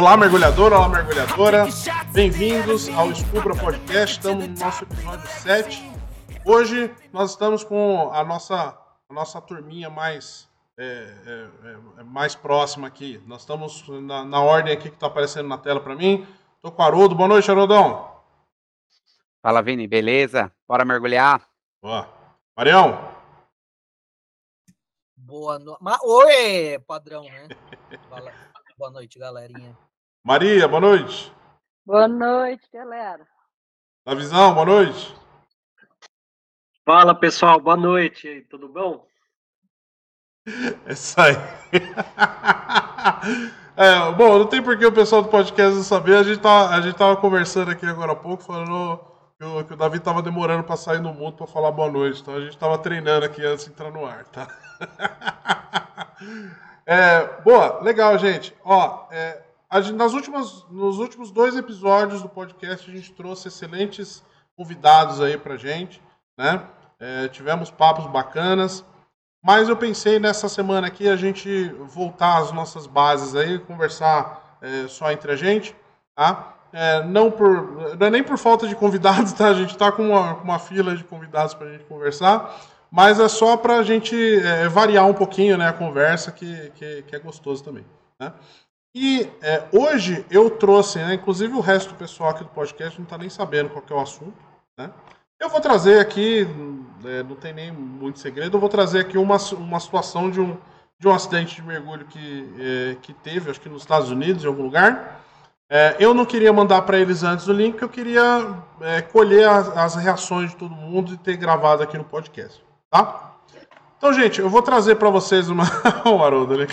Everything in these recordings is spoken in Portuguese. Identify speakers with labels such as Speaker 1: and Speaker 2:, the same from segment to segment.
Speaker 1: Olá, mergulhador, olá, mergulhadora. Bem-vindos ao Escubra Podcast. Estamos no nosso episódio 7. Hoje nós estamos com a nossa, a nossa turminha mais, é, é, é, mais próxima aqui. Nós estamos na, na ordem aqui que está aparecendo na tela para mim. Estou com o Haroldo. Boa noite, Haroldão.
Speaker 2: Fala, Vini. Beleza? Bora mergulhar?
Speaker 1: Boa. Marião.
Speaker 3: Boa noite. Oi, padrão, né? Boa noite, galerinha.
Speaker 1: Maria, boa noite.
Speaker 4: Boa noite, galera.
Speaker 1: Na visão, boa noite.
Speaker 5: Fala, pessoal, boa noite. Tudo bom?
Speaker 1: É isso aí. É, bom, não tem por que o pessoal do podcast não saber. A gente, tá, a gente tava conversando aqui agora há pouco, falando que o, que o Davi tava demorando para sair no mundo para falar boa noite. Então a gente tava treinando aqui antes de entrar no ar, tá? É, boa, legal, gente. Ó, é, gente, nas últimas, nos últimos dois episódios do podcast a gente trouxe excelentes convidados aí pra gente, né? É, tivemos papos bacanas, mas eu pensei nessa semana aqui a gente voltar às nossas bases aí, conversar é, só entre a gente, tá? É, não, por, não é nem por falta de convidados, tá? A gente está com uma, uma fila de convidados para a gente conversar, mas é só para a gente é, variar um pouquinho né, a conversa, que, que, que é gostoso também. Né? E é, hoje eu trouxe, né, inclusive o resto do pessoal aqui do podcast não está nem sabendo qual é o assunto. Né? Eu vou trazer aqui, é, não tem nem muito segredo, eu vou trazer aqui uma, uma situação de um, de um acidente de mergulho que, é, que teve, acho que nos Estados Unidos, em algum lugar. É, eu não queria mandar para eles antes o link, eu queria é, colher as, as reações de todo mundo e ter gravado aqui no podcast. Tá? Então, gente, eu vou trazer para vocês uma. o Haroldo ali.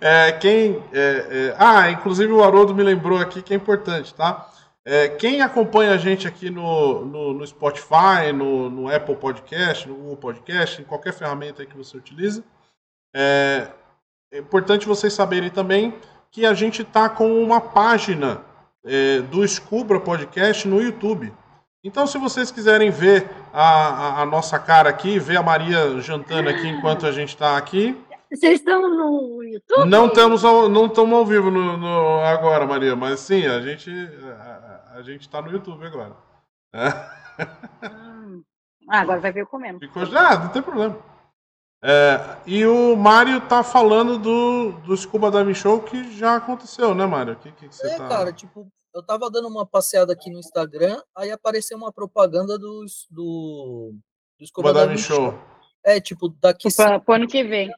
Speaker 1: É, quem, é, é... Ah, inclusive o Haroldo me lembrou aqui que é importante, tá? É, quem acompanha a gente aqui no, no, no Spotify, no, no, Apple Podcast, no Google Podcast, em qualquer ferramenta que você utilize, é, é importante vocês saberem também que a gente está com uma página é, do Scubra Podcast no YouTube. Então, se vocês quiserem ver a, a, a, nossa cara aqui, ver a Maria jantando aqui enquanto a gente está aqui.
Speaker 4: Vocês estão no YouTube?
Speaker 1: Não estamos ao, não estamos ao vivo no, no, agora, Maria, mas sim, a gente a, a gente está no YouTube agora. É.
Speaker 4: Ah, agora vai ver eu comendo.
Speaker 1: Ficou, ah, não tem problema. É, e o Mário tá falando do, do Scuba Diving Show que já aconteceu, né, Mário? Que, que, que você
Speaker 3: é,
Speaker 1: tá...
Speaker 3: cara, tipo, eu tava dando uma passeada aqui no Instagram, aí apareceu uma propaganda do, do,
Speaker 1: do Scuba Diving Show.
Speaker 3: É, tipo, daqui...
Speaker 4: Pro ano que vem.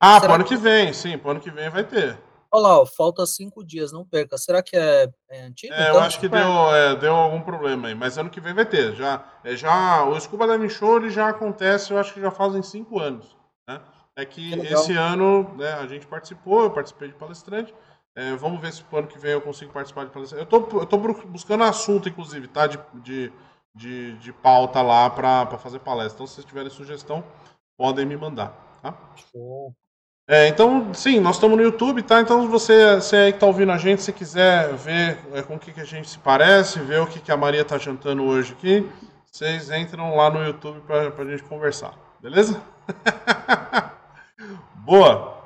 Speaker 1: Ah, pro ano que... que vem, sim, pro ano que vem vai ter.
Speaker 3: Olha lá, ó, falta cinco dias, não perca. Será que é, é antigo?
Speaker 1: É, então, eu acho que deu, é, deu algum problema aí, mas ano que vem vai ter. Já, é, já, o Scuba Diving Show ele já acontece, eu acho que já fazem cinco anos. Né? É que, que esse ano né, a gente participou, eu participei de palestrante, é, vamos ver se pro ano que vem eu consigo participar de palestra. Eu tô, eu tô buscando assunto, inclusive, tá? De, de, de, de pauta lá para fazer palestra. Então, se vocês tiverem sugestão, podem me mandar, tá? Show. É, então, sim, nós estamos no YouTube, tá? Então, você, você aí que tá ouvindo a gente, se quiser ver é, com o que, que a gente se parece, ver o que, que a Maria tá jantando hoje aqui, vocês entram lá no YouTube para a gente conversar, beleza? Boa!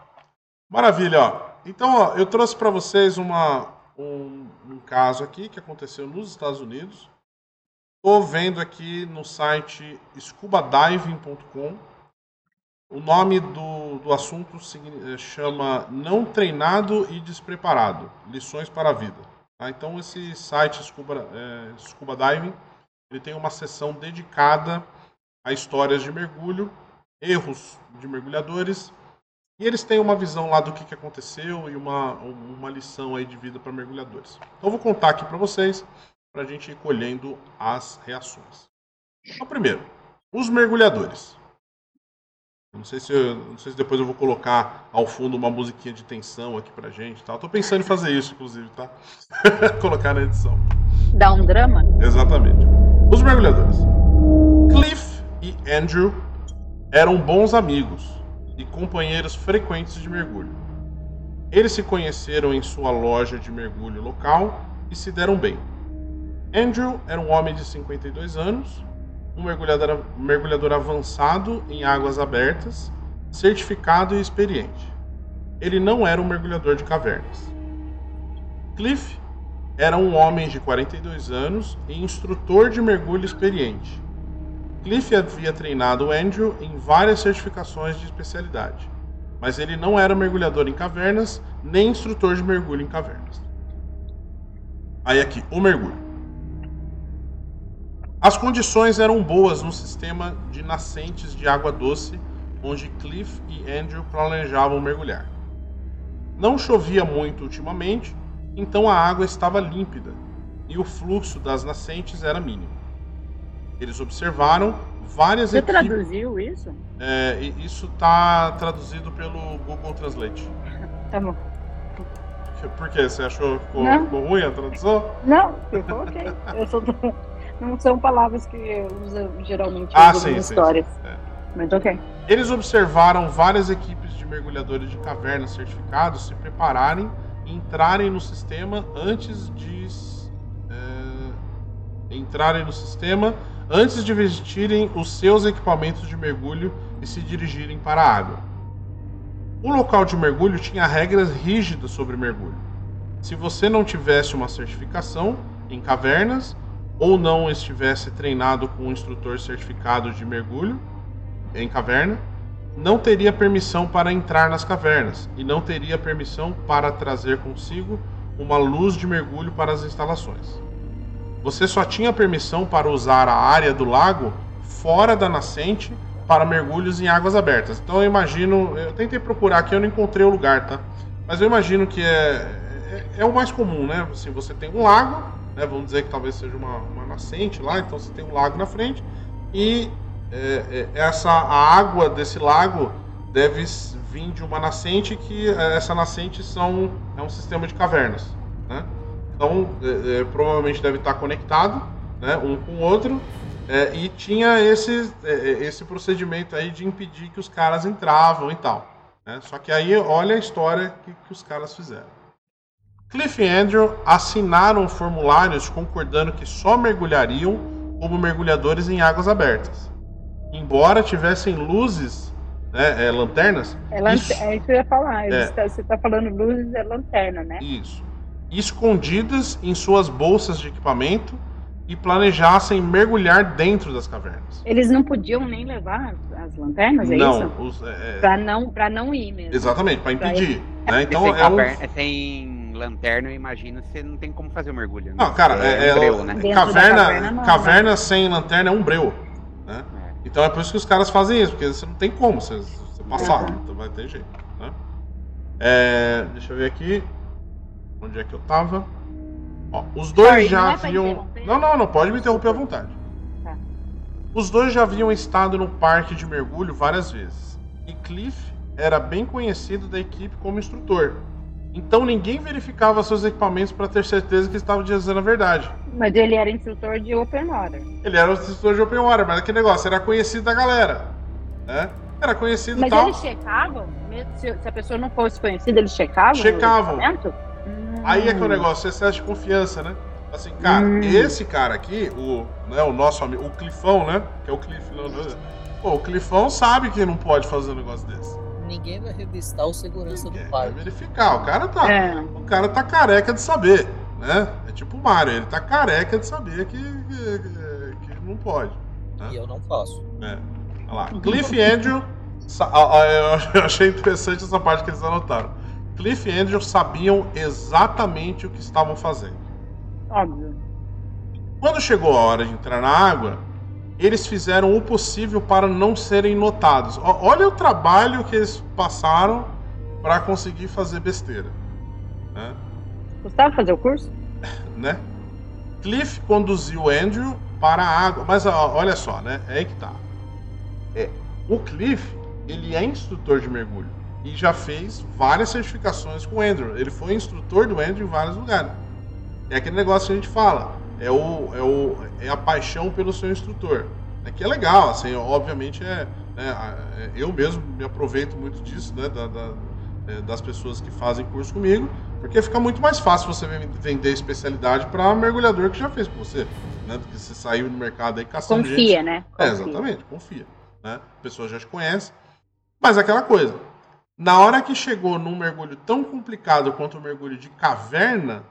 Speaker 1: Maravilha, ó. Então, ó, eu trouxe para vocês uma, um, um, caso aqui que aconteceu nos Estados Unidos. Estou vendo aqui no site scubadiving.com. O nome do, do assunto eh, chama Não Treinado e Despreparado Lições para a Vida. Tá? Então, esse site Scuba, é, Scuba Diving ele tem uma seção dedicada a histórias de mergulho, erros de mergulhadores e eles têm uma visão lá do que, que aconteceu e uma, uma lição aí de vida para mergulhadores. Então eu vou contar aqui para vocês, para a gente ir colhendo as reações. Então, primeiro, os mergulhadores. Não sei, se eu, não sei se depois eu vou colocar ao fundo uma musiquinha de tensão aqui pra gente. Tá? Tô pensando em fazer isso, inclusive, tá? colocar na edição.
Speaker 4: Dá um drama?
Speaker 1: Exatamente. Os mergulhadores. Cliff e Andrew eram bons amigos e companheiros frequentes de mergulho. Eles se conheceram em sua loja de mergulho local e se deram bem. Andrew era um homem de 52 anos, um mergulhador, mergulhador avançado em águas abertas, certificado e experiente. ele não era um mergulhador de cavernas. Cliff era um homem de 42 anos e instrutor de mergulho experiente. Cliff havia treinado Andrew em várias certificações de especialidade, mas ele não era mergulhador em cavernas nem instrutor de mergulho em cavernas. Aí aqui, o mergulho. As condições eram boas no sistema de nascentes de água doce onde Cliff e Andrew planejavam mergulhar. Não chovia muito ultimamente, então a água estava límpida e o fluxo das nascentes era mínimo. Eles observaram várias
Speaker 4: Você
Speaker 1: equipes.
Speaker 4: traduziu isso?
Speaker 1: É, isso está traduzido pelo Google Translate.
Speaker 4: Tá bom.
Speaker 1: Por quê? Você achou que ficou, ficou ruim a tradução?
Speaker 4: Não, ficou ok. Eu sou do- Não são palavras que uso geralmente
Speaker 1: Ah, sim,
Speaker 4: nas
Speaker 1: sim,
Speaker 4: histórias.
Speaker 1: sim. É.
Speaker 4: Mas ok.
Speaker 1: Eles observaram várias equipes de mergulhadores de cavernas certificados se prepararem e entrarem no sistema antes de é, entrarem no sistema antes de vestirem os seus equipamentos de mergulho e se dirigirem para a água. O local de mergulho tinha regras rígidas sobre mergulho. Se você não tivesse uma certificação em cavernas ou não estivesse treinado com um instrutor certificado de mergulho em caverna, não teria permissão para entrar nas cavernas e não teria permissão para trazer consigo uma luz de mergulho para as instalações. Você só tinha permissão para usar a área do lago fora da nascente para mergulhos em águas abertas. Então eu imagino, eu tentei procurar aqui, eu não encontrei o lugar, tá? Mas eu imagino que é, é, é o mais comum, né? Assim, você tem um lago, né? Vamos dizer que talvez seja uma, uma nascente lá, então você tem um lago na frente e é, é, essa a água desse lago deve vir de uma nascente que é, essa nascente são é um sistema de cavernas, né? Então é, é, provavelmente deve estar conectado, né, um com o outro é, e tinha esse esse procedimento aí de impedir que os caras entravam e tal. né? Só que aí olha a história que, que os caras fizeram. Cliff e Andrew assinaram formulários concordando que só mergulhariam como mergulhadores em águas abertas. Embora tivessem luzes, né, é, lanternas,
Speaker 4: É, lan-
Speaker 1: Isso.
Speaker 4: é isso que eu ia falar.
Speaker 1: É.
Speaker 4: Você tá- Você tá falando luzes é lanterna, né?
Speaker 1: isso, escondidas em suas bolsas de equipamento e planejassem mergulhar dentro das cavernas.
Speaker 4: Eles não podiam nem levar as, as lanternas, é
Speaker 1: não,
Speaker 4: isso?
Speaker 1: os- é, é,
Speaker 4: Pra não, pra não ir mesmo.
Speaker 1: exatamente, para
Speaker 4: Pra
Speaker 1: impedir. Né? Então
Speaker 2: sem,
Speaker 1: é um,
Speaker 2: sem lanterna, eu imagino que você não tem como fazer o mergulho. né?
Speaker 1: Não, cara, é, é-
Speaker 2: um breu, né?
Speaker 1: Caverna,
Speaker 4: caverna, não,
Speaker 1: caverna sem lanterna é um breu. Né?
Speaker 2: É.
Speaker 1: Então é por isso que os caras fazem isso, porque você não tem como você, você passar,
Speaker 4: Uhum.
Speaker 1: então vai ter jeito. Né? É, deixa eu ver aqui. Onde é que eu tava? Ó, os dois
Speaker 4: Sorry,
Speaker 1: já
Speaker 4: não é
Speaker 1: haviam. Não, não, não pode me interromper à vontade.
Speaker 4: Tá.
Speaker 1: Os dois já haviam estado no parque de mergulho várias vezes. E Cliff era bem conhecido da equipe como instrutor. Então ninguém verificava seus equipamentos para ter certeza que estava dizendo a verdade.
Speaker 4: Mas ele era instrutor de open water.
Speaker 1: Ele era o instrutor de Open Water, mas aquele negócio era conhecido da galera. Né? Era conhecido
Speaker 4: Mas
Speaker 1: tal.
Speaker 4: eles checavam? Se, a pessoa não fosse conhecida, eles checavam?
Speaker 1: Checavam. Aí é que é o
Speaker 4: Hum.
Speaker 1: negócio, excesso de confiança, né? Assim, cara,
Speaker 4: Hum.
Speaker 1: esse cara aqui, o, né, o nosso amigo, o Clifão, né? Que é o Cliff. Não, não, Pô, o Clifão sabe que não pode fazer um negócio desse.
Speaker 3: Ninguém vai revistar o segurança do
Speaker 1: É, vai
Speaker 3: parque.
Speaker 1: verificar. O cara tá.
Speaker 4: É.
Speaker 1: O cara tá careca de saber, né? É tipo o Mario, ele tá careca de saber que, que, que não pode.
Speaker 3: E eu não faço.
Speaker 1: É. Olha lá. Cliff e Andrew. sa- Eu achei interessante essa parte que eles anotaram. Cliff e Andrew sabiam exatamente o que estavam fazendo.
Speaker 4: Óbvio.
Speaker 1: Quando chegou a hora de entrar na água, eles fizeram o possível para não serem notados. Olha o trabalho que eles passaram para conseguir fazer besteira. Né?
Speaker 4: Gustavo fazer o curso?
Speaker 1: né? Cliff conduziu Andrew para a água, mas ó, olha só, né? É aí que tá. É, o Cliff, ele é instrutor de mergulho e já fez várias certificações com o Andrew. Ele foi instrutor do Andrew em vários lugares. É aquele negócio que a gente fala, é o é o é a paixão pelo seu instrutor. É que é legal, assim, obviamente é, né, é, eu mesmo me aproveito muito disso, né, da- da- é, das pessoas que fazem curso comigo, porque fica muito mais fácil você ven- vender especialidade para mergulhador que já fez com você, né? Do que você saiu no mercado aí caçando gente.
Speaker 4: Confia, né?
Speaker 1: É,
Speaker 4: Confia.
Speaker 1: exatamente, confia. Né? A pessoa já te conhece. Mas aquela coisa. Na hora que chegou num mergulho tão complicado quanto o mergulho de caverna,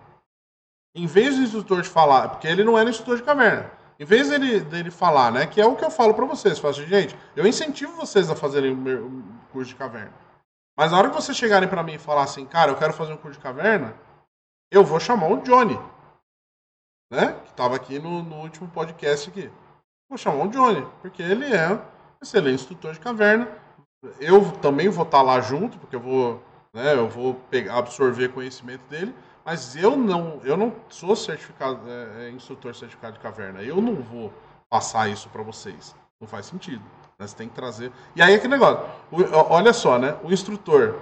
Speaker 1: em vez do instrutor de falar, porque ele não era instrutor de caverna, em vez dele, dele falar, né, que é o que eu falo para vocês, falo assim, gente, eu incentivo vocês a fazerem um curso de caverna. Mas na hora que vocês chegarem para mim e falar assim, cara, eu quero fazer um curso de caverna, eu vou chamar o Johnny, né, que estava aqui no, no último podcast aqui. Vou chamar o Johnny, porque ele é excelente instrutor de caverna. Eu também vou estar tá lá junto, porque eu vou, né, eu vou pegar, absorver conhecimento dele. Mas eu não, eu não sou certificado, é, é, instrutor certificado de caverna. Eu não vou passar isso para vocês. Não faz sentido. Né? Você tem que trazer. E aí é que negócio. O, olha só, né? O instrutor.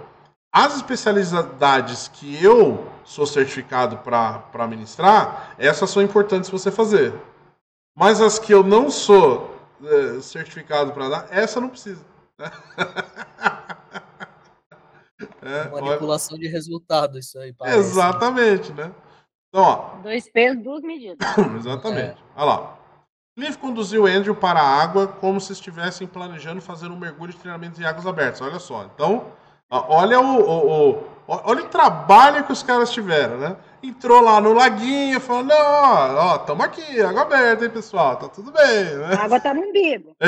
Speaker 1: As especialidades que eu sou certificado para ministrar, essas são importantes você fazer. Mas as que eu não sou é, certificado para dar, essa não precisa.
Speaker 3: É, Manipulação olha... de resultado, isso aí.
Speaker 1: Parece. Exatamente, né? Então, ó.
Speaker 4: Dois pesos, duas medidas.
Speaker 1: Exatamente. É. Olha lá. Cliff conduziu Andrew para a água como se estivessem planejando fazer um mergulho de treinamento em águas abertas. Olha só. Então, olha o, o, o, olha o trabalho que os caras tiveram, né? Entrou lá no laguinho, falou: não, ó, ó, tamo aqui, água aberta, hein, pessoal? Tá tudo bem, né?
Speaker 4: A água tá no umbigo.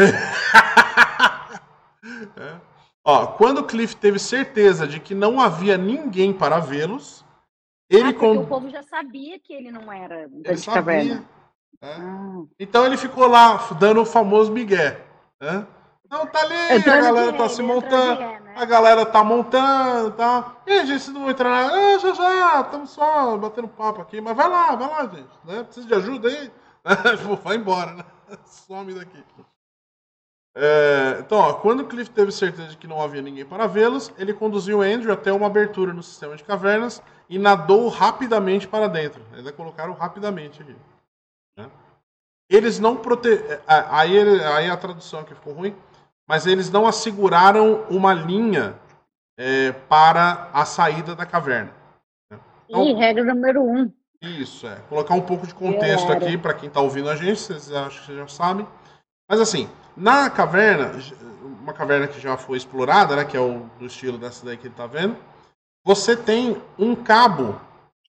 Speaker 1: é. Ó, quando Cliff teve certeza de que não havia ninguém para vê-los, ele
Speaker 4: ah, com... o povo já sabia que ele não era
Speaker 1: ele sabia. Né? Ah. Então ele ficou lá dando o famoso migué. Né? Não, tá ali, a galera tá se montando, né? a galera tá montando, tá. E aí, gente, não vão entrar lá? Ah, já, já, estamos só batendo papo aqui, mas vai lá, vai lá, gente, né? Precisa de ajuda aí? vai embora, né? Some daqui. É, então, ó, quando Cliff teve certeza de que não havia ninguém para vê-los, ele conduziu Andrew até uma abertura no sistema de cavernas e nadou rapidamente para dentro. Ainda colocaram rapidamente aqui. Né? Eles não prote... É, aí, aí a tradução aqui ficou ruim, mas eles não asseguraram uma linha é, para a saída da caverna.
Speaker 4: Né? Então, e regra número um.
Speaker 1: Isso, é. Colocar um pouco de contexto aqui para quem está ouvindo a gente, vocês acham que vocês já sabem. Mas assim, na caverna, uma caverna que já foi explorada, né, que é o do estilo dessa daí que ele está vendo, você tem um cabo,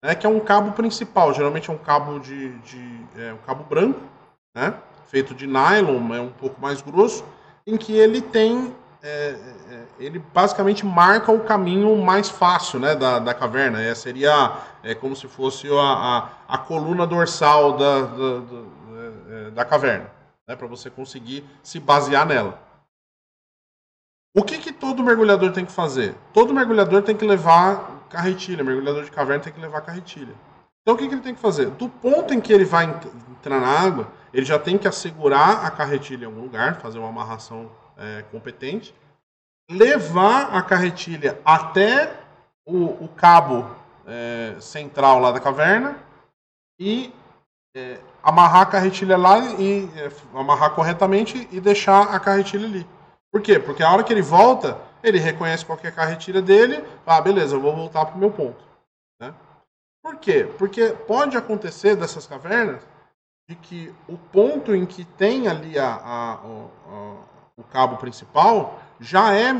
Speaker 1: né, que é um cabo principal. Geralmente é um cabo de, de é, um cabo branco, né, feito de nylon, é um pouco mais grosso, em que ele tem é, é, ele basicamente marca o caminho mais fácil né, da, da caverna. É, seria é, como se fosse a, a, a coluna dorsal da, da, da, é, da caverna né, para você conseguir se basear nela. O que, que todo mergulhador tem que fazer? Todo mergulhador tem que levar carretilha, mergulhador de caverna tem que levar carretilha. Então o que, que ele tem que fazer? Do ponto em que ele vai entrar na água, ele já tem que assegurar a carretilha em algum lugar, fazer uma amarração é, competente, levar a carretilha até o, o cabo é, central lá da caverna e é, amarrar a carretilha lá e é, amarrar corretamente e deixar a carretilha ali. Por quê? Porque a hora que ele volta, ele reconhece qual é a carretilha dele, ah, beleza, eu vou voltar para o meu ponto. Né? Por quê? Porque pode acontecer dessas cavernas de que o ponto em que tem ali a, a, a, o cabo principal já é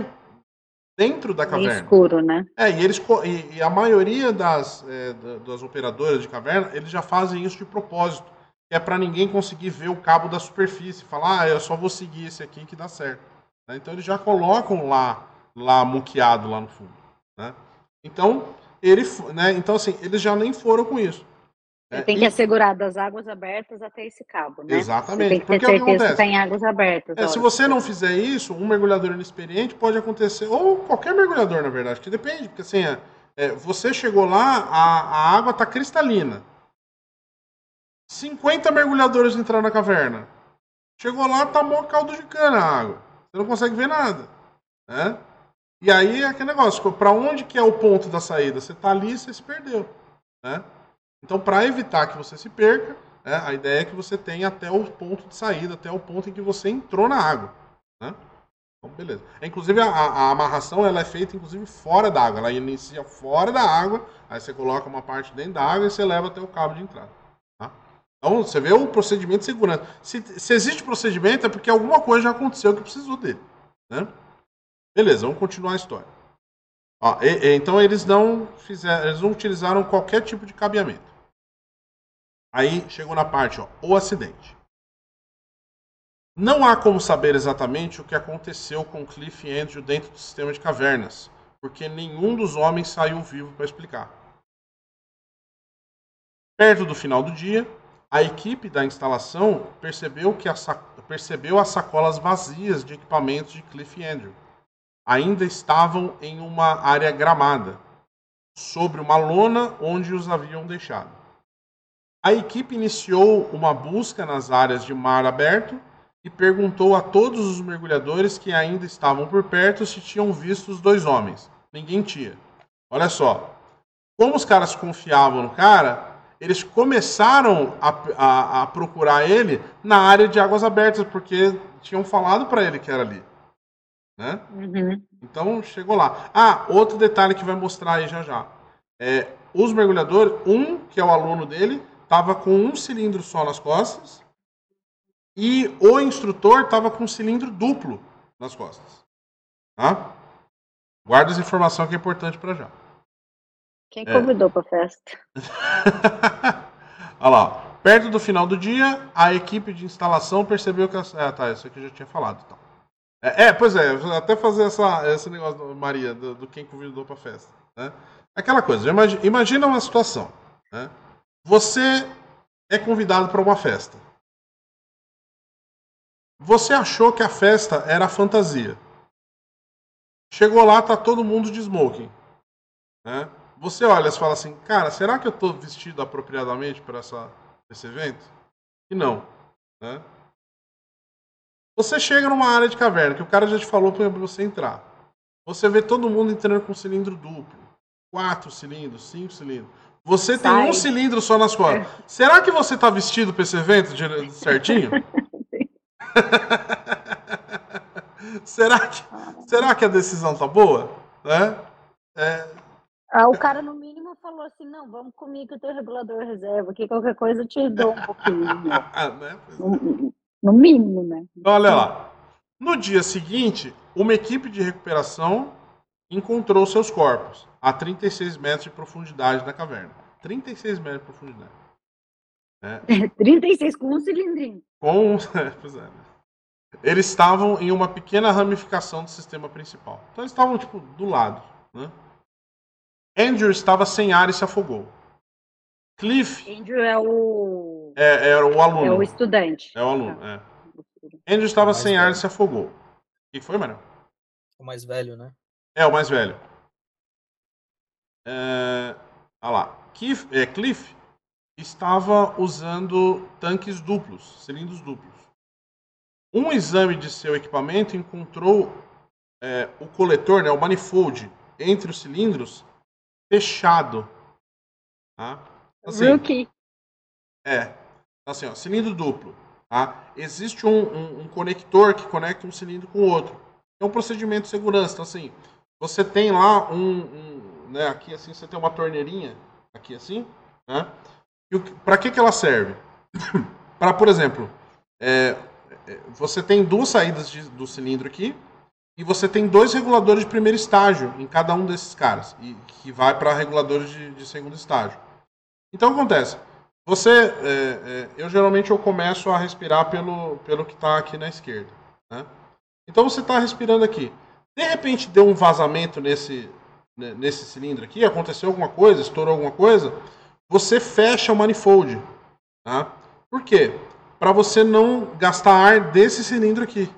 Speaker 1: dentro da caverna. É
Speaker 4: escuro, né?
Speaker 1: É, e, eles, e, e a maioria das, é, das operadoras de caverna, eles já fazem isso de propósito. Que é para ninguém conseguir ver o cabo da superfície. Falar, ah, eu só vou seguir esse aqui que dá certo. Né? Então eles já colocam lá, lá muqueado lá no fundo. Né? Então, ele, né? então, assim, eles já nem foram com isso.
Speaker 4: Você tem que e... assegurar das águas abertas até esse cabo, né?
Speaker 1: Exatamente. Você
Speaker 4: tem que ter Porque certeza que está em águas abertas.
Speaker 1: É, se você não fizer isso, um mergulhador inexperiente pode acontecer, ou qualquer mergulhador, na verdade, que depende, porque assim, é, é, você chegou lá, a, a água está cristalina. 50 mergulhadores entraram na caverna. Chegou lá, tá mó caldo de cana a água. Você não consegue ver nada. Né? E aí é aquele negócio, para onde que é o ponto da saída? Você tá ali e você se perdeu. Né? Então, para evitar que você se perca, né, a ideia é que você tenha até o ponto de saída, até o ponto em que você entrou na água. Né? Então, beleza. É, inclusive, a, a, amarração ela é feita inclusive fora da água. Ela inicia fora da água, aí você coloca uma parte dentro da água e você leva até o cabo de entrada. Então, você vê o procedimento de segurança. Se, se existe procedimento, é porque alguma coisa já aconteceu que precisou dele. Né? Beleza, vamos continuar a história. Ó, e- e- então eles não fizeram, eles não utilizaram qualquer tipo de cabeamento. Aí chegou na parte, ó, o acidente. Não há como saber exatamente o que aconteceu com Cliff e Andrew dentro do sistema de cavernas, porque nenhum dos homens saiu vivo para explicar. Perto do final do dia, a equipe da instalação percebeu, que a percebeu as sacolas vazias de equipamentos de Cliff Andrew. Ainda estavam em uma área gramada, sobre uma lona onde os haviam deixado. A equipe iniciou uma busca nas áreas de mar aberto e perguntou a todos os mergulhadores que ainda estavam por perto se tinham visto os dois homens. Ninguém tinha. Olha só. Como os caras confiavam no cara, eles começaram a, a- a procurar ele na área de águas abertas, porque tinham falado para ele que era ali. Né?
Speaker 4: Uhum.
Speaker 1: Então chegou lá. Ah, outro detalhe que vai mostrar aí já já. É, os mergulhadores, um, que é o aluno dele, estava com um cilindro só nas costas. E o instrutor estava com um cilindro duplo nas costas. Tá? Guarda essa informação que é importante para já.
Speaker 4: Quem
Speaker 1: É.
Speaker 4: convidou pra festa?
Speaker 1: Olha lá. Perto do final do dia, a equipe de instalação percebeu que. As... Ah, tá, isso aqui eu já tinha falado. Então. É, é, pois é, até fazer essa, esse negócio, Maria, do, do quem convidou pra festa. Né? Aquela coisa, imagi- imagina uma situação. Né? Você é convidado para uma festa. Você achou que a festa era fantasia. Chegou lá, tá todo mundo de smoking. Né? Você olha e fala assim, cara, será que eu tô vestido apropriadamente para esse evento? E não. Né? Você chega numa área de caverna, que o cara já te falou para você entrar. Você vê todo mundo entrando com cilindro duplo. Quatro cilindros, cinco cilindros. Você tem
Speaker 4: Sai.
Speaker 1: um cilindro só nas costas. Será que você tá vestido para esse evento certinho? será, que, será que a decisão tá boa? Né? É,
Speaker 4: Ah, o cara, no mínimo, falou assim: não, vamos comigo que eu tenho regulador reserva, que qualquer coisa eu te dou um pouquinho. né?
Speaker 1: né?
Speaker 4: No, no mínimo, né?
Speaker 1: Então, olha lá. No dia seguinte, uma equipe de recuperação encontrou seus corpos a 36 metros de profundidade na caverna. 36 metros de profundidade.
Speaker 4: 36 com um cilindrinho.
Speaker 1: Com. pois é, né? Eles estavam em uma pequena ramificação do sistema principal. Então eles estavam, tipo, do lado. Né? Andrew estava sem ar e se afogou. Cliff
Speaker 4: Andrew é o,
Speaker 1: é, era o aluno.
Speaker 4: é o estudante.
Speaker 1: É o aluno, é. Andrew estava sem ar e
Speaker 3: velho.
Speaker 1: se afogou. O que foi, Manuel?
Speaker 3: O mais velho, né?
Speaker 1: É, o mais velho. É, olha lá. Cliff, é, Cliff estava usando tanques duplos, cilindros duplos. Um exame de seu equipamento encontrou é, o coletor, né, o manifold, entre os cilindros, fechado. Tá? Assim,
Speaker 4: Rookie.
Speaker 1: é. Então, assim, ó, cilindro duplo. Tá? Existe um, um- um conector que conecta um cilindro com o outro. É um procedimento de segurança. Então, assim, você tem lá um. um, né, aqui assim, você tem uma torneirinha, aqui assim. Né? E para que, que ela serve? Para, por exemplo, é, é, você tem duas saídas de- do cilindro aqui. E você tem dois reguladores de primeiro estágio em cada um desses caras. E que vai para reguladores de, de segundo estágio. Então acontece? Você, é, é, eu geralmente eu começo a respirar pelo, pelo que está aqui na esquerda. né? Então você está respirando aqui. De repente deu um vazamento nesse, né, nesse cilindro aqui, aconteceu alguma coisa, estourou alguma coisa, você fecha o manifold. Tá? Por quê? Para você não gastar ar desse cilindro aqui.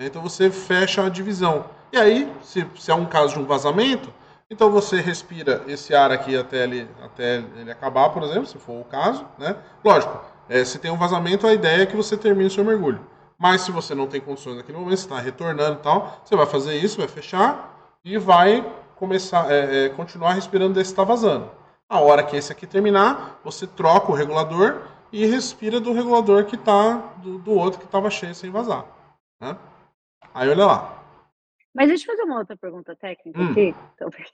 Speaker 1: Então você fecha a divisão. E aí, se, se é um caso de um vazamento, então você respira esse ar aqui até ele, até ele acabar, por exemplo, se for o caso. Né? Lógico, é, se tem um vazamento, a ideia é que você termine o seu mergulho. Mas se você não tem condições naquele momento, está retornando e tal, você vai fazer isso, vai fechar e vai começar, é, é, continuar respirando desse está vazando. A hora que esse aqui terminar, você troca o regulador e respira do regulador que está do, do outro que estava cheio sem vazar. Né? Aí olha lá.
Speaker 4: Mas deixa eu fazer uma outra pergunta técnica
Speaker 1: Hum.
Speaker 4: aqui. talvez.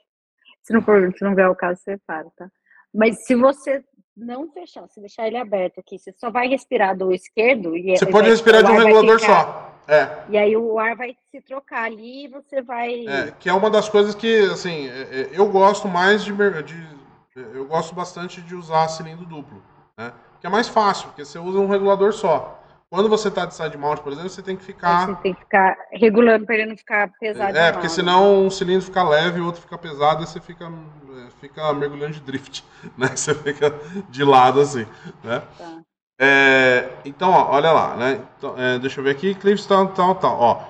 Speaker 4: Se não, for, se não vier o caso, você para, tá? Mas se você não fechar, se deixar ele aberto aqui, você só vai respirar do esquerdo e
Speaker 1: Você pode respirar de um regulador só. É,
Speaker 4: E aí o ar vai se trocar ali e você vai.
Speaker 1: é, que é uma das coisas que, assim, é, é, eu gosto mais de, de- Eu gosto bastante de usar cilindro duplo, né? Que é mais fácil, porque você usa um regulador só. Quando você está de side mount, por exemplo, você tem que ficar.
Speaker 4: Você tem que ficar regulando para ele não ficar pesado.
Speaker 1: É, porque senão um cilindro fica leve o outro fica pesado e você fica, é, fica mergulhando de drift, né? Você fica de lado assim, né?
Speaker 4: Tá.
Speaker 1: É, então, ó, olha lá, né? Então, é, deixa eu ver aqui, clips tal, tal, tal, ó.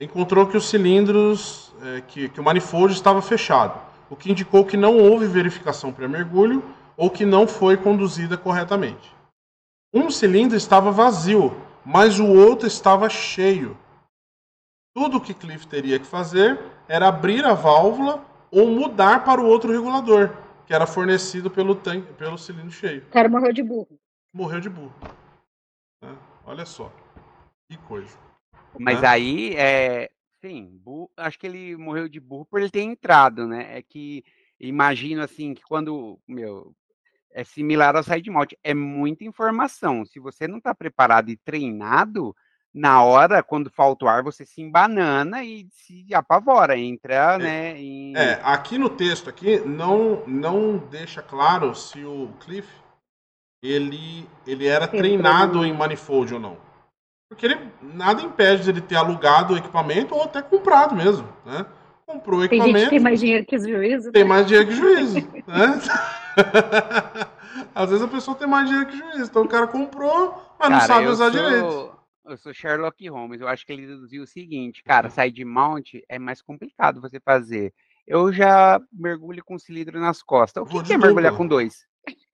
Speaker 1: Encontrou que os cilindros, é, que, que o manifold estava fechado, o que indicou que não houve verificação pré-mergulho ou que não foi conduzida corretamente. Um cilindro estava vazio, mas o outro estava cheio. Tudo o que Cliff teria que fazer era abrir a válvula ou mudar para o outro regulador, que era fornecido pelo, tanque, pelo cilindro cheio.
Speaker 4: O cara morreu de burro.
Speaker 1: Morreu de burro. né? Olha só. Que coisa.
Speaker 2: Mas
Speaker 1: Né?
Speaker 2: aí, é, sim, bu- acho que ele morreu de burro por ele ter entrado, né? É que imagino assim que quando, meu, é similar ao side mount, é muita informação. Se você não está preparado e treinado, na hora, quando falta o ar, você se embanana e se apavora, entra, né, em...
Speaker 1: É, aqui no texto aqui não não deixa claro se o Cliff ele ele era
Speaker 4: Teve
Speaker 1: treinado em manifold ou não. Porque ele nada impede de ele ter alugado o equipamento ou até comprado mesmo, né? Comprou o
Speaker 4: Tem gente que
Speaker 1: equipamento,
Speaker 4: tem mais dinheiro que os juízes.
Speaker 1: tem mais dinheiro que juízo, né? Às vezes a pessoa tem mais dinheiro que juízo, então o cara comprou, mas não
Speaker 2: Cara,
Speaker 1: sabe
Speaker 2: eu
Speaker 1: usar
Speaker 2: sou-
Speaker 1: direito.
Speaker 2: Eu sou Sherlock Holmes, eu acho que ele deduziu o seguinte, cara, side mount é mais complicado você fazer. Eu já mergulho com cilindro nas costas. O que,
Speaker 1: de
Speaker 2: que é mergulhar com dois?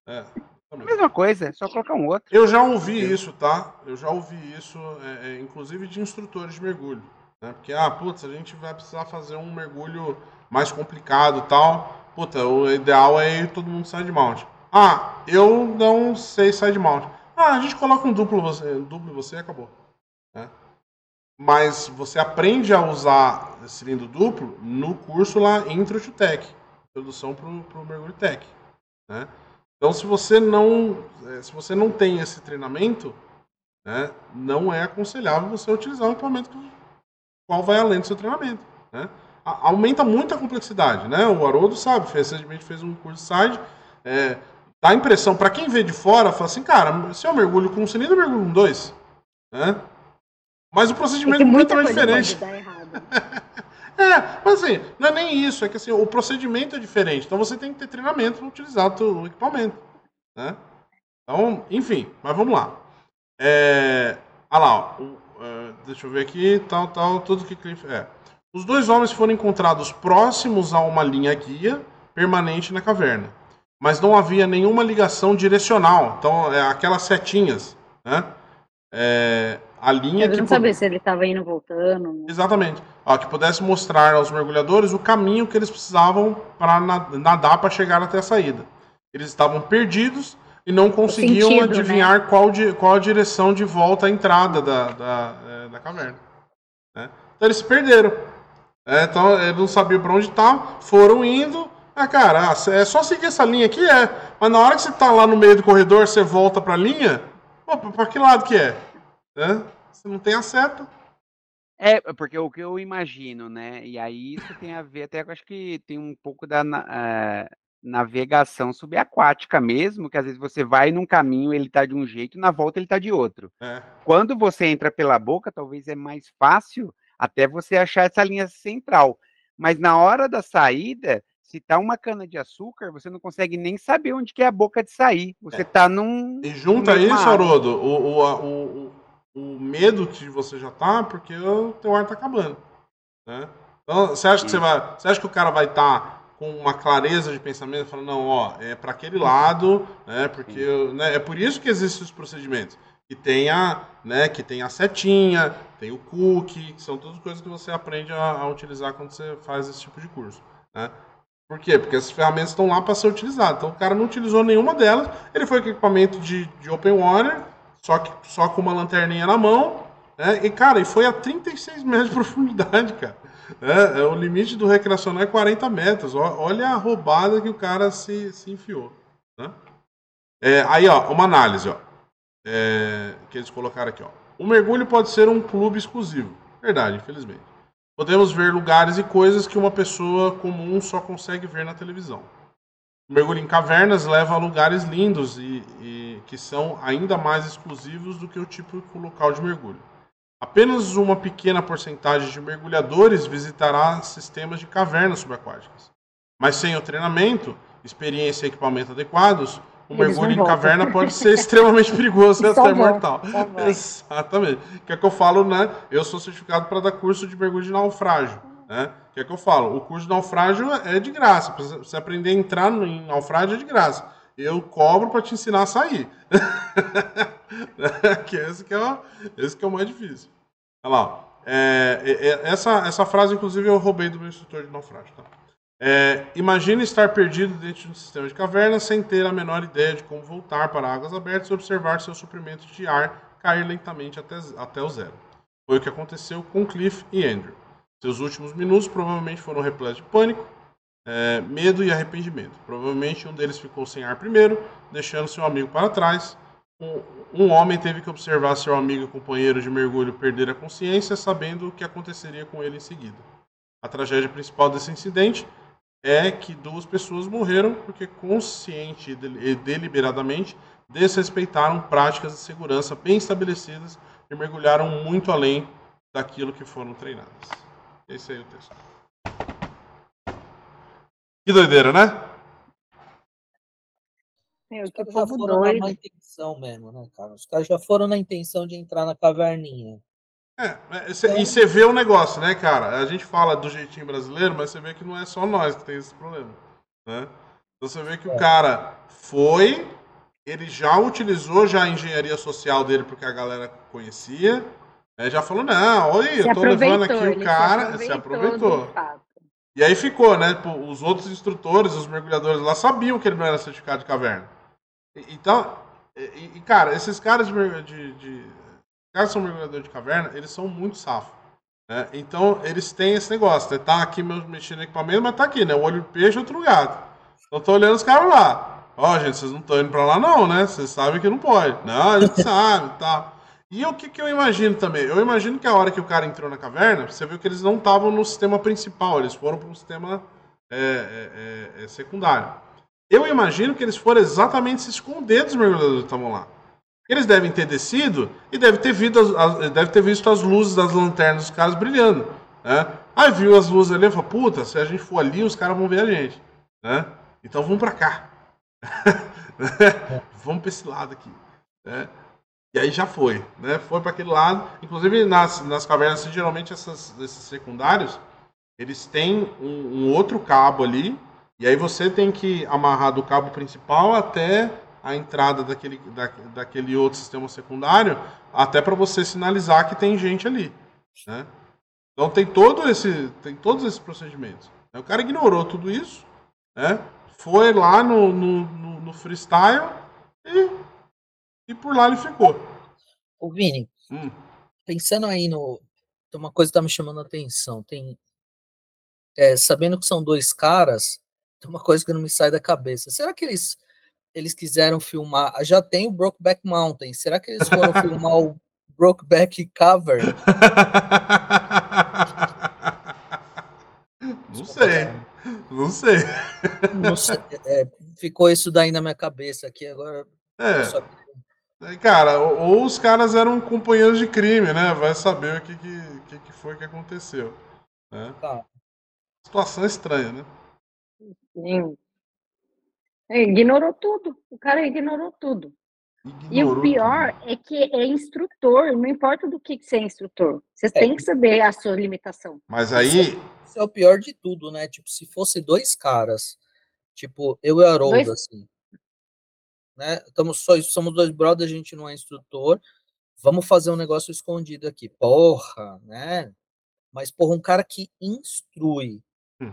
Speaker 1: É,
Speaker 2: A
Speaker 1: também.
Speaker 2: mesma coisa, é só colocar um outro.
Speaker 1: Eu já ouvi isso, tá? Eu já ouvi isso, é, é, inclusive de instrutores de mergulho. Né? Porque, ah, putz, a gente vai precisar fazer um mergulho mais complicado tal. Puta, o ideal é ir todo mundo side mount. Ah, eu não sei side mount. Ah, a gente coloca um duplo você, duplo você e acabou. né? Mas você aprende a usar cilindro duplo no curso lá Intro to Tech, introdução para o mergulho tech. Né? Então, se você não, eh, se você não tem esse treinamento, né, não é aconselhável você utilizar um equipamento que, qual vai além do seu treinamento. Né? Aumenta muito a complexidade, né? O Haroldo sabe, recentemente fez um curso de side, é, dá a impressão, para quem vê de fora, fala assim, cara, se eu mergulho com um cilindro, eu mergulho com dois. Né? Mas o
Speaker 4: É
Speaker 1: procedimento é completamente
Speaker 4: coisa
Speaker 1: diferente. É, mas assim, não é nem isso, é que assim, o procedimento é diferente. Então você tem que ter treinamento para utilizar o equipamento. Né? Então, enfim, mas vamos lá. É, olha lá, ó, é, deixa eu ver aqui, tal, tal, tudo que Cliff. É. Os dois homens foram encontrados próximos a uma linha guia permanente na caverna. Mas não havia nenhuma ligação direcional. Então, é, aquelas setinhas, né? É, a linha
Speaker 4: Eles
Speaker 1: que.
Speaker 4: não saber se ele estava indo voltando. né?
Speaker 1: Exatamente. Ó, que pudesse mostrar aos mergulhadores o caminho que eles precisavam para nadar para chegar até a saída. Eles estavam perdidos e não conseguiam
Speaker 4: sentido,
Speaker 1: adivinhar qual, di- qual a direção de volta à entrada da, da, é, da caverna. né? Então eles se perderam. É, então eles não sabiam para onde estavam, foram indo. Ah, cara, ah, é só seguir essa linha aqui, é. Mas na hora que você tá lá no meio do corredor, você volta para a linha, pô, para que lado que é? Né? Você não tem a seta.
Speaker 2: É, porque o que eu imagino, né? E aí isso tem a ver, até eu acho que tem um pouco da eh, navegação subaquática mesmo, que às vezes você vai num caminho, ele tá de um jeito, na volta ele tá de outro.
Speaker 1: É.
Speaker 2: Quando você entra pela boca, talvez é mais fácil até você achar essa linha central. Mas na hora da saída, se tá uma cana de açúcar, você não consegue nem saber onde que é a boca de sair. Você tá num.
Speaker 1: E junta
Speaker 2: uma
Speaker 1: isso. Haroldo, o, o, o, o, medo que você já tá, porque o teu ar tá acabando. Né? Então, você acha que você vai. Você acha que o cara vai estar com uma clareza de pensamento, falando, não, ó, é para aquele lado, né? Porque né, é por isso que existem os procedimentos. Que tem a, né, que tem a setinha, tem o cookie, que são todas coisas que você aprende a, a utilizar quando você faz esse tipo de curso. Né? Por quê? Porque essas ferramentas estão lá para ser utilizadas. Então o cara não utilizou nenhuma delas. Ele foi com equipamento de, de open water, só, que, só com uma lanterninha na mão. Né? E, cara, e foi a 36 metros de profundidade, cara. É, é, o limite do recreacional é 40 metros. Olha a roubada que o cara se, se enfiou. Né? É, aí, ó, uma análise. Ó. é, que eles colocaram aqui. Ó. O mergulho pode ser um clube exclusivo. Verdade, infelizmente. Podemos ver lugares e coisas que uma pessoa comum só consegue ver na televisão. O mergulho em cavernas leva a lugares lindos e, e que são ainda mais exclusivos do que o típico local de mergulho. Apenas uma pequena porcentagem de mergulhadores visitará sistemas de cavernas subaquáticas. Mas sem o treinamento, experiência e equipamento adequados, o
Speaker 4: Eles
Speaker 1: mergulho em
Speaker 4: voltam.
Speaker 1: caverna pode ser extremamente perigoso e até mortal. Exatamente. Que é que eu falo, né? Eu sou certificado para dar curso de mergulho de naufrágio, né? Que é que eu falo, o curso de naufrágio é de graça. Você aprender a entrar em naufrágio é de graça. Eu cobro para te ensinar a sair. que esse que é o, esse que é o mais difícil. Olha lá. É, é, é, essa, essa frase, inclusive, eu roubei do meu instrutor de naufrágio. Tá? É, estar perdido dentro de um sistema de caverna sem ter a menor ideia de como voltar para águas abertas e observar seu suprimento de ar cair lentamente até, até o zero. Foi o que aconteceu com Cliff e Andrew. Seus últimos minutos provavelmente foram repletos de pânico, é, medo e arrependimento. Provavelmente um deles ficou sem ar primeiro, deixando seu amigo para trás. Um, um homem teve que observar seu amigo e companheiro de mergulho perder a consciência, sabendo o que aconteceria com ele em seguida. A tragédia principal desse incidente é que duas pessoas morreram porque consciente e del- deliberadamente desrespeitaram práticas de segurança bem estabelecidas e mergulharam muito além daquilo que foram treinadas. Esse aí é o texto. Que doideira, né?
Speaker 4: Meu,
Speaker 3: Os
Speaker 4: que
Speaker 3: caras já
Speaker 4: povo
Speaker 3: foram na
Speaker 4: doido.
Speaker 3: intenção mesmo, né, cara? Os caras já foram na intenção de entrar na caverninha.
Speaker 1: É, é, cê- e você vê o negócio, né, cara? A gente fala do jeitinho brasileiro, mas você vê que não é só nós que tem esse problema. Né? Então você vê que o
Speaker 3: É.
Speaker 1: cara foi, ele já utilizou já a engenharia social dele porque a galera conhecia, né? já falou, não, olha,
Speaker 4: Se
Speaker 1: eu tô levando
Speaker 4: aproveitou,
Speaker 1: aqui o cara,
Speaker 4: se
Speaker 1: se
Speaker 4: aproveitou.
Speaker 1: E aí ficou, né? pô, os outros instrutores, os mergulhadores lá sabiam que ele não era certificado de caverna. Então, e, e, cara, esses caras de, de, de- caras são mergulhadores de caverna, eles são muito safos. né? Então, eles têm esse negócio, né? Tá aqui mexendo no equipamento, mas tá aqui, né? O olho do peixe e outro gato. Então, tô olhando os caras lá. Ó, gente, vocês não estão indo pra lá não, né? Vocês sabem que não pode. Não, a gente sabe, tá. E o que, que eu imagino também? Eu imagino que a hora que o cara entrou na caverna, você viu que eles não estavam no sistema principal, eles foram para um sistema é, é, é, é, secundário. Eu imagino que eles foram exatamente se esconder dos mergulhadores que estavam lá. Eles devem ter descido e deve ter, visto as, as- deve ter visto as luzes das lanternas dos caras brilhando. Né? Aí viu as luzes ali e falou: Puta, se a gente for ali, os caras vão ver a gente. Né? Então vamos pra cá. vamos pra esse lado aqui. Né? E aí já foi, né? Foi para aquele lado. Inclusive nas, nas cavernas, geralmente essas, esses secundários, eles têm um, um outro cabo ali. E aí você tem que amarrar do cabo principal até a entrada daquele, da, daquele outro sistema secundário, até para você sinalizar que tem gente ali. Né? Então tem todo esse, tem todos esses procedimentos. O cara ignorou tudo isso, né? Foi lá no, no, no- no freestyle e, e por lá ele ficou.
Speaker 3: Ô, Vini,
Speaker 1: Hum.
Speaker 3: pensando aí no. Tem uma coisa que tá me chamando a atenção. Tem. é, sabendo que são dois caras, tem uma coisa que não me sai da cabeça. Será que eles, eles quiseram filmar? Já tem o Brokeback Mountain. Será que eles foram filmar o Brokeback Cavern?
Speaker 1: Não sei, não sei.
Speaker 3: Não sei, é, ficou isso daí na minha cabeça aqui agora.
Speaker 1: É,
Speaker 3: só-
Speaker 1: Cara, ou, os caras eram companheiros de crime, né? Vai saber o que, que, que, que foi que aconteceu. Né?
Speaker 3: Tá.
Speaker 1: Situação estranha, né?
Speaker 4: Sim. É, Ignorou tudo. O cara ignorou tudo. E o
Speaker 1: Ignorou
Speaker 4: pior
Speaker 1: tudo.
Speaker 4: é que é instrutor, não importa do que que você é instrutor. Você
Speaker 3: É.
Speaker 4: tem que saber a sua limitação.
Speaker 1: Mas aí,
Speaker 3: Isso é o pior de tudo, né? Tipo, se fosse dois caras, tipo, eu e a Haroldo,
Speaker 4: Dois-
Speaker 3: assim, né? Estamos só, somos dois brothers, a gente não é instrutor. Vamos fazer um negócio escondido aqui. Porra, né? Mas, porra, um cara que instrui.
Speaker 1: Hum.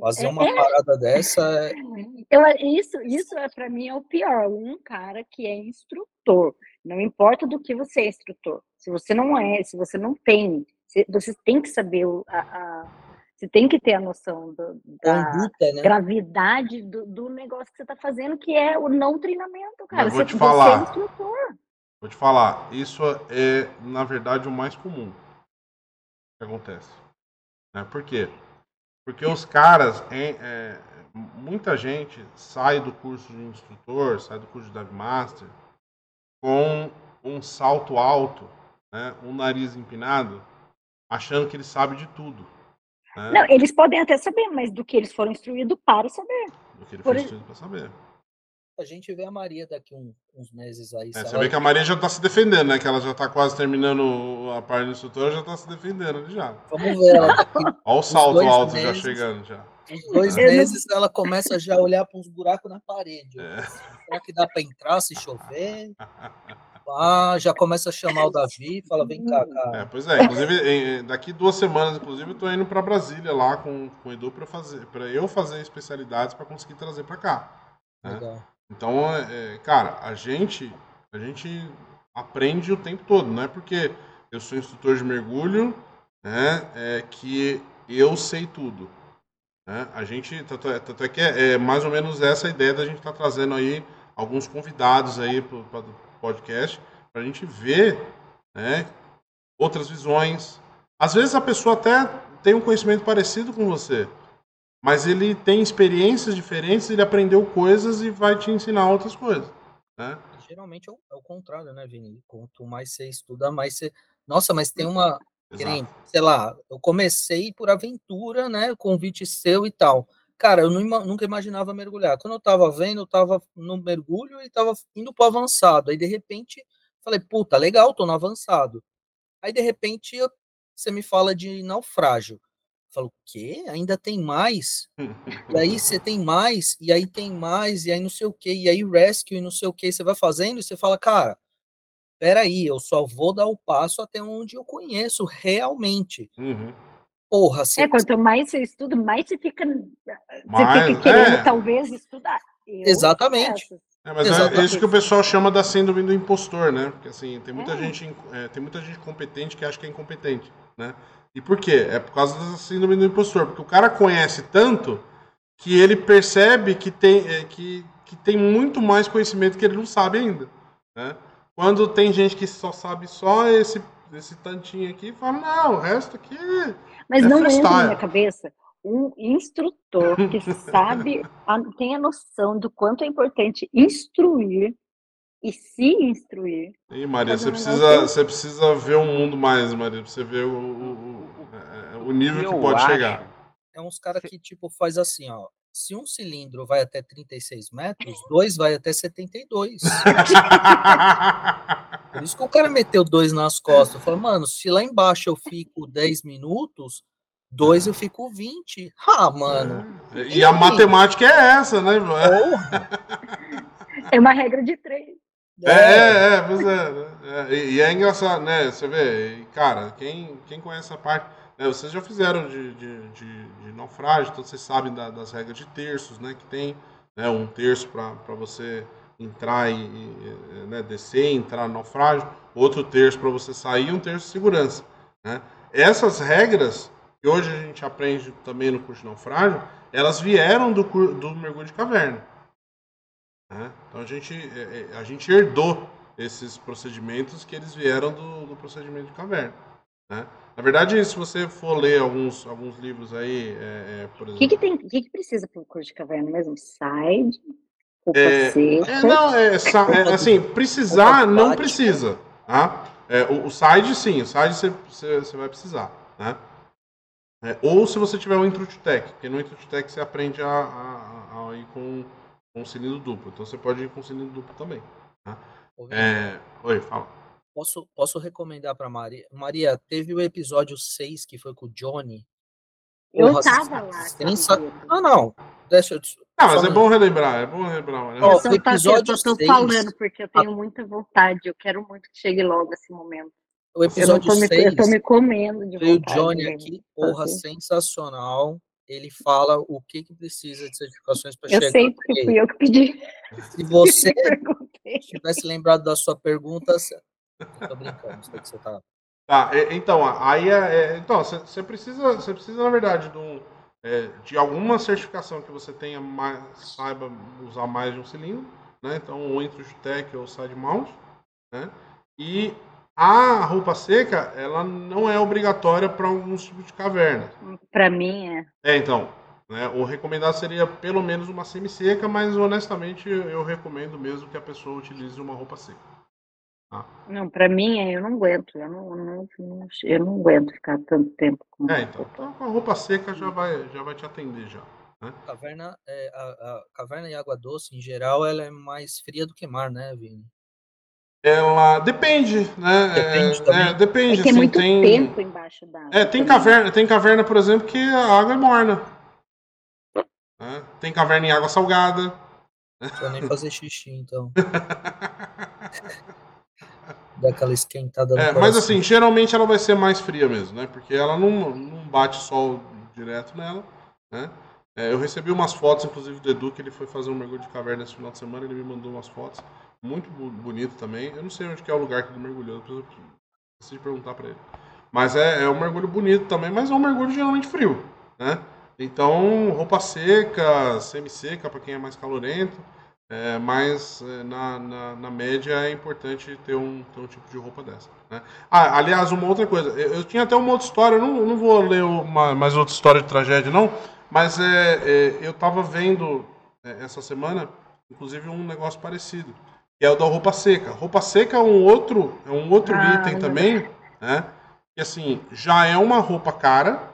Speaker 3: Fazer
Speaker 4: É-
Speaker 3: uma
Speaker 4: é.
Speaker 3: parada dessa é.
Speaker 4: Eu, isso, isso é para mim é o pior. Um cara que é instrutor, não importa do que você é instrutor. Se você não é, se você não tem, se- você tem que saber o- a, a- você tem que ter a noção do- da
Speaker 3: Conduta, né?
Speaker 4: gravidade do, do negócio que você está fazendo, que é o não treinamento, cara.
Speaker 1: vou
Speaker 4: Você,
Speaker 1: te
Speaker 4: você
Speaker 1: falar.
Speaker 4: é instrutor.
Speaker 1: vou te falar, isso é, na verdade, o mais comum que acontece. Né? Por quê? Porque os caras, é, é, muita gente sai do curso de instrutor, sai do curso de Dive Master com um salto alto, né? um nariz empinado, achando que ele sabe de tudo. Né?
Speaker 4: Não, eles podem até saber, mas do que eles foram instruídos para saber.
Speaker 1: Do que ele
Speaker 4: por
Speaker 1: foi
Speaker 4: e-
Speaker 1: instruído para saber.
Speaker 3: A gente vê a Maria daqui um- uns meses aí.
Speaker 1: É, você vê que a Maria já está se defendendo, né? Que ela já está quase terminando a parte do instrutor, já está se defendendo ali já.
Speaker 3: Vamos ver ela daqui
Speaker 1: Olha o salto alto já
Speaker 3: meses.
Speaker 1: chegando já.
Speaker 3: uns dois
Speaker 4: não-
Speaker 3: meses, ela começa já a olhar para uns buracos na parede.
Speaker 1: É.
Speaker 3: Será que dá para entrar se chover? Ah, já começa a chamar o Davi, fala, vem cá, cara.
Speaker 1: É, pois é, inclusive, daqui duas semanas, inclusive, eu tô indo para Brasília lá com, com o Edu para fazer, para eu fazer especialidades para conseguir trazer para cá. né?
Speaker 3: Legal.
Speaker 1: Então, é, cara, a gente, a gente aprende o tempo todo, não é porque eu sou instrutor de mergulho, né, é que eu sei tudo. né? A gente, tanto é, tanto é que é, é mais ou menos essa a ideia da gente estar trazendo aí alguns convidados aí para podcast, para a gente ver, né, outras visões. Às vezes a pessoa até tem um conhecimento parecido com você, mas ele tem experiências diferentes, ele aprendeu coisas e vai te ensinar outras coisas, né?
Speaker 3: Geralmente é o, é o contrário, né, Vini? Quanto mais você estuda, mais você. Nossa, mas tem uma.
Speaker 1: Exato.
Speaker 3: sei lá, eu comecei por aventura, né? Convite seu e tal. Cara, eu não nunca imaginava mergulhar. Quando eu tava vendo, eu tava no mergulho e tava indo pro avançado. Aí, de repente, falei, puta, legal, tô no avançado. Aí, de repente, eu- você me fala de naufrágio. Eu falo, o quê? Ainda tem mais? E aí você tem mais, e aí tem mais, e aí não sei o quê, e aí rescue, e não sei o quê, você vai fazendo e você fala, cara, peraí, eu só vou dar o passo até onde eu conheço realmente.
Speaker 1: Uhum.
Speaker 3: Porra, você,
Speaker 4: É, quanto mais você estuda, mais você fica, você
Speaker 1: Mas,
Speaker 4: fica querendo
Speaker 1: é.
Speaker 4: talvez estudar. Eu
Speaker 3: Exatamente.
Speaker 1: É, mas é
Speaker 3: Exatamente.
Speaker 1: isso que o pessoal chama da síndrome do impostor, né? Porque assim, tem muita
Speaker 4: É.
Speaker 1: gente, é, tem muita gente competente que acha que é incompetente, né? E por quê? É por causa da síndrome do impostor, porque o cara conhece tanto que ele percebe que tem, é, que, que tem muito mais conhecimento que ele não sabe ainda, né? Quando tem gente que só sabe só esse esse tantinho aqui, fala, não, o resto aqui
Speaker 4: Mas
Speaker 1: É
Speaker 4: não entra na minha cabeça um instrutor que sabe, a- tem a noção do quanto é importante instruir e se instruir.
Speaker 1: Ih, Maria, você
Speaker 4: um
Speaker 1: precisa, você precisa ver o mundo mais, Maria, pra você ver o, o, o- é, o nível que pode
Speaker 2: acho-
Speaker 1: chegar.
Speaker 3: é uns caras que, tipo, faz assim, ó, se um cilindro vai até 36 metros, dois vai até 72. Por isso que o cara meteu dois nas costas. Eu falei, mano, se lá embaixo eu fico 10 minutos, dois eu fico 20. Ah, mano.
Speaker 1: E a matemática é essa, né?
Speaker 3: Porra.
Speaker 4: É uma regra de três.
Speaker 1: É, é, é, pois é. né? É, E, e é engraçado, né? Você vê, e, cara, quem, quem conhece essa parte, né, vocês já fizeram de, de, de, de naufrágio, então vocês sabem da- das regras de terços, né? Que tem né, um terço para você entrar e, e, né, descer, entrar no naufrágio, outro terço para você sair e um terço de segurança. Né? Essas regras, que hoje a gente aprende também no curso de naufrágio, elas vieram do, do mergulho de caverna. né? Então a gente, é, é, a gente herdou esses procedimentos que eles vieram do, do procedimento de caverna. Né? Na verdade, se você for ler alguns, alguns livros aí, é, é, por
Speaker 4: O
Speaker 1: exemplo.
Speaker 4: que, que tem? O que, que precisa para o curso de caverna mesmo? Side,
Speaker 1: É,
Speaker 4: seca.
Speaker 1: É, não, é, é, assim, precisar não precisa, tá? É, o, o side sim, o side você- vai precisar, né? É, ou se você tiver um Intrutech, porque no Intrutech você aprende a, a- a ir com, com um cilindro duplo, então você pode ir com cilindro duplo também.
Speaker 3: Vini,
Speaker 1: É, oi, fala.
Speaker 3: Posso, posso recomendar pra Maria? Maria, teve o episódio 6 que foi com o Johnny.
Speaker 4: Eu
Speaker 3: Porra,
Speaker 4: tava lá.
Speaker 3: sensa-
Speaker 4: acredito.
Speaker 3: Ah, não. Deixa eu.
Speaker 1: Ah, mas
Speaker 3: só
Speaker 1: é bom relembrar, é bom relembrar. Né?
Speaker 3: Ó,
Speaker 4: Eu tá, eu
Speaker 3: episódio
Speaker 4: só tô
Speaker 3: seis.
Speaker 4: falando porque eu tenho muita vontade. Eu quero muito que chegue logo esse momento.
Speaker 3: O
Speaker 4: Eu, não
Speaker 3: episódio
Speaker 4: tô me,
Speaker 3: 6
Speaker 4: eu tô me comendo de
Speaker 3: veio o. Johnny aqui, porra,
Speaker 4: fazer.
Speaker 3: sensacional. Ele fala o que, que precisa de certificações para
Speaker 4: Eu
Speaker 3: chegar.
Speaker 4: sei porque fui eu que pedi.
Speaker 3: Se você tivesse lembrado da sua pergunta, eu tô brincando, sei que você tá.
Speaker 1: Tá, então, aí é, é- então, você precisa, você precisa, na verdade, de, um, é, de alguma certificação que você tenha mais, saiba usar mais de um cilindro, né? Então, ou Intrutech ou Side Mount, né? E a roupa seca, ela não é obrigatória para alguns tipos de caverna.
Speaker 4: Para mim é.
Speaker 1: É, então. Né, o recomendado seria pelo menos uma semi-seca, mas honestamente eu recomendo mesmo que a pessoa utilize uma roupa seca.
Speaker 4: Tá? Não, para mim eu não aguento. Eu não, não, não, eu não aguento ficar tanto tempo
Speaker 1: com É, então. Então com a roupa seca já vai, já vai te atender já. Né?
Speaker 3: Caverna, é, a, a, caverna e água doce, em geral, ela é mais fria do que mar, né, Vini?
Speaker 1: Ela depende, né?
Speaker 3: Depende, é,
Speaker 1: é, depende.
Speaker 4: É tem
Speaker 1: assim,
Speaker 4: muito
Speaker 1: tem...
Speaker 4: tempo embaixo d'água.
Speaker 1: É, tem caverna, tem caverna, por exemplo, que a água é morna. Né? Tem caverna em água salgada.
Speaker 3: Não precisa nem fazer xixi, então. Dá aquela esquentada
Speaker 1: é, Mas assim, geralmente ela vai ser mais fria mesmo, né? Porque ela não, não bate sol direto nela, né? É, eu recebi umas fotos, inclusive, do Edu, que ele foi fazer um mergulho de caverna esse final de semana, ele me mandou umas fotos. Muito bonito também. Eu não sei onde é o lugar que ele mergulhou, depois eu preciso perguntar para ele. Mas é, é, um mergulho bonito também, mas é um mergulho geralmente frio, né? Então, roupa seca, semi-seca para quem é mais calorento, é, mas é, na, na, na, média é importante ter um, ter um tipo de roupa dessa. Né? Ah, aliás, uma outra coisa, eu, eu, tinha até uma outra história, eu não, não vou ler uma, mais outra história de tragédia, não, mas é, é eu estava vendo é, essa semana, inclusive, um negócio parecido que é o da roupa seca. Roupa seca é um outro, é um outro ah, item também, né? Que assim, já é uma roupa cara,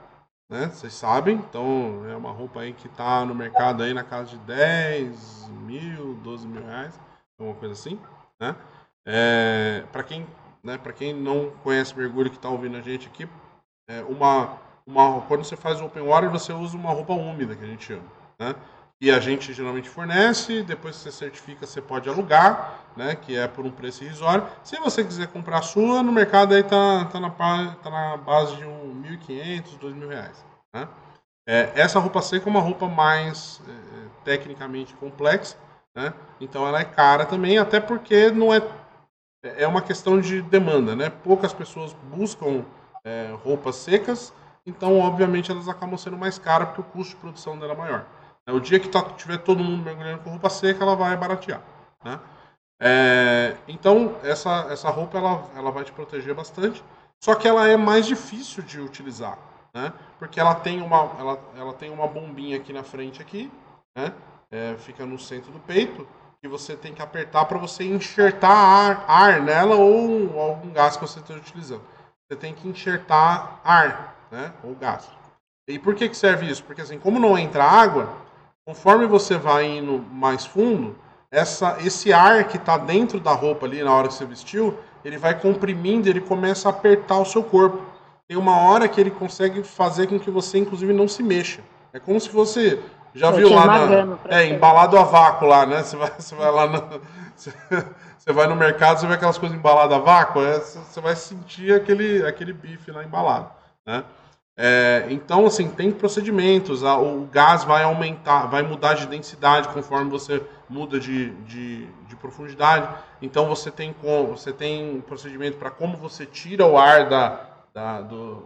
Speaker 1: né? Vocês sabem, então é uma roupa aí que está no mercado aí na casa de 10 mil, 12 mil reais, uma coisa assim, né? É, para quem, né, para quem não conhece mergulho que está ouvindo a gente aqui, é uma, uma, quando você faz open water, você usa uma roupa úmida, que a gente chama, né? E a gente geralmente fornece, depois que você certifica, você pode alugar, né, que é por um preço irrisório. Se você quiser comprar a sua, no mercado aí tá, tá, na, tá na base de um 1.500, 2.000 reais. Né? É, essa roupa seca é uma roupa mais é, tecnicamente complexa, né? então ela é cara também, até porque não é, é uma questão de demanda. Né? Poucas pessoas buscam é, roupas secas, então obviamente elas acabam sendo mais caras porque o custo de produção dela é maior. É, o dia que tá, tiver todo mundo mergulhando com roupa seca, ela vai baratear. Né? É, então, essa, essa roupa ela, ela vai te proteger bastante, só que ela é mais difícil de utilizar, né? porque ela tem, uma, ela, ela tem uma bombinha aqui na frente, aqui, né? É, fica no centro do peito, que você tem que apertar para você enxertar ar, ar nela ou algum gás que você esteja utilizando. Você tem que enxertar ar, né? ou gás. E por que, que serve isso? Porque assim, como não entra água, conforme você vai indo mais fundo, essa, esse ar que está dentro da roupa ali na hora que você vestiu, ele vai comprimindo, ele começa a apertar o seu corpo. Tem uma hora que ele consegue fazer com que você, inclusive, não se mexa. É como se você já Eu viu lá na, é embalado a vácuo lá, né? Você vai, você vai lá no, você vai no mercado, você vê aquelas coisas embaladas a vácuo, é, você vai sentir aquele aquele bife lá embalado, né? É, então, assim, tem procedimentos, a, o gás vai aumentar, vai mudar de densidade conforme você muda de, de, de profundidade. Então, você tem, você tem procedimento para como você tira o ar da, da, do,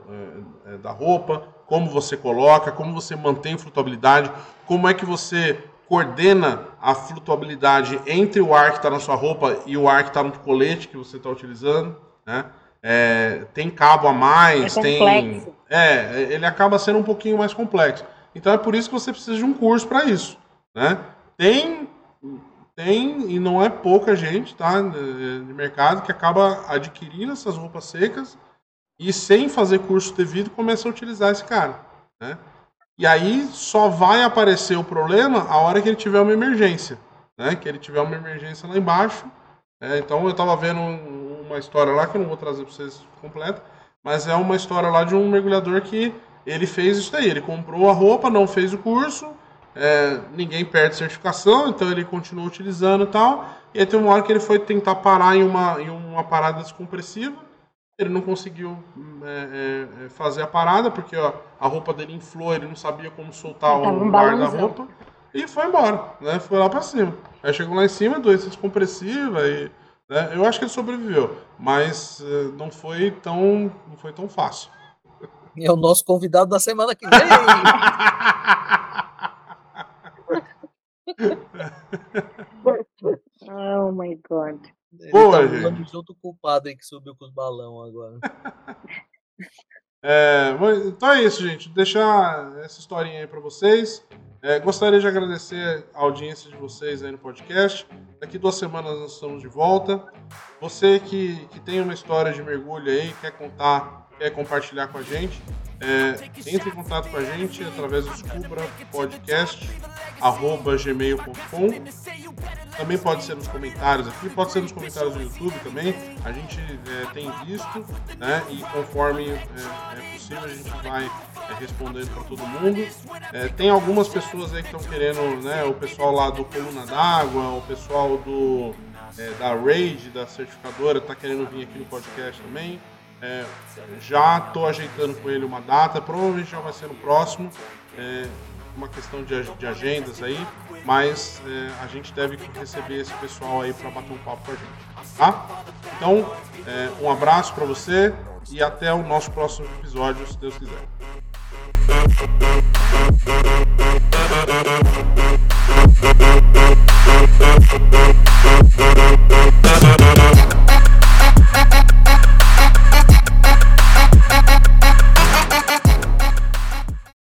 Speaker 1: é, é, da roupa, como você coloca, como você mantém flutuabilidade, como é que você coordena a flutuabilidade entre o ar que está na sua roupa e o ar que está no colete que você está utilizando, né? É, tem cabo a mais, é tem é, ele acaba sendo um pouquinho mais complexo. Então é por isso que você precisa de um curso para isso, né? Tem tem e não é pouca gente, tá, de mercado que acaba adquirindo essas roupas secas e sem fazer curso devido começa a utilizar esse cara, né? E aí só vai aparecer o problema a hora que ele tiver uma emergência, né? Que ele tiver uma emergência lá embaixo. Né? Então eu estava vendo uma história lá que eu não vou trazer para vocês completa, mas é uma história lá de um mergulhador que ele fez isso daí. Ele comprou a roupa, não fez o curso, é, ninguém perde certificação, então ele continua utilizando e tal. E aí tem uma hora que ele foi tentar parar em uma, em uma parada descompressiva. Ele não conseguiu é, é, fazer a parada, porque ó, a roupa dele inflou, ele não sabia como soltar o ar da roupa. E foi embora, né? Foi lá para cima. Aí chegou lá em cima, doença descompressiva e né? Eu acho que ele sobreviveu, mas uh, não foi tão não foi tão fácil.
Speaker 3: É o nosso convidado da semana que vem.
Speaker 4: oh my god.
Speaker 3: Ele
Speaker 1: Boa,
Speaker 3: tá
Speaker 1: gente.
Speaker 3: junto com o padre que subiu com os balão agora.
Speaker 1: É, então é isso, gente. Deixar essa historinha aí pra vocês. É, gostaria de agradecer a audiência de vocês aí no podcast. Daqui duas semanas nós estamos de volta. Você que, que tem uma história de mergulho aí, quer contar, quer compartilhar com a gente, é, entre em contato com a gente através do descubrapodcast.gmail.com Também pode ser nos comentários aqui, pode ser nos comentários do YouTube também. A gente é, tem visto, né? E conforme é, é possível, a gente vai é, respondendo para todo mundo. É, tem algumas pessoas aí que estão querendo, né? O pessoal lá do Coluna d'Água, o pessoal do é, da Raid, da certificadora, está querendo vir aqui no podcast também. É, já estou ajeitando com ele uma data, provavelmente já vai ser no próximo, é, uma questão de, de, agendas aí, mas é, a gente deve receber esse pessoal aí para bater um papo com a gente, tá? Então, é, um abraço para você e até o nosso próximo episódio, se Deus quiser.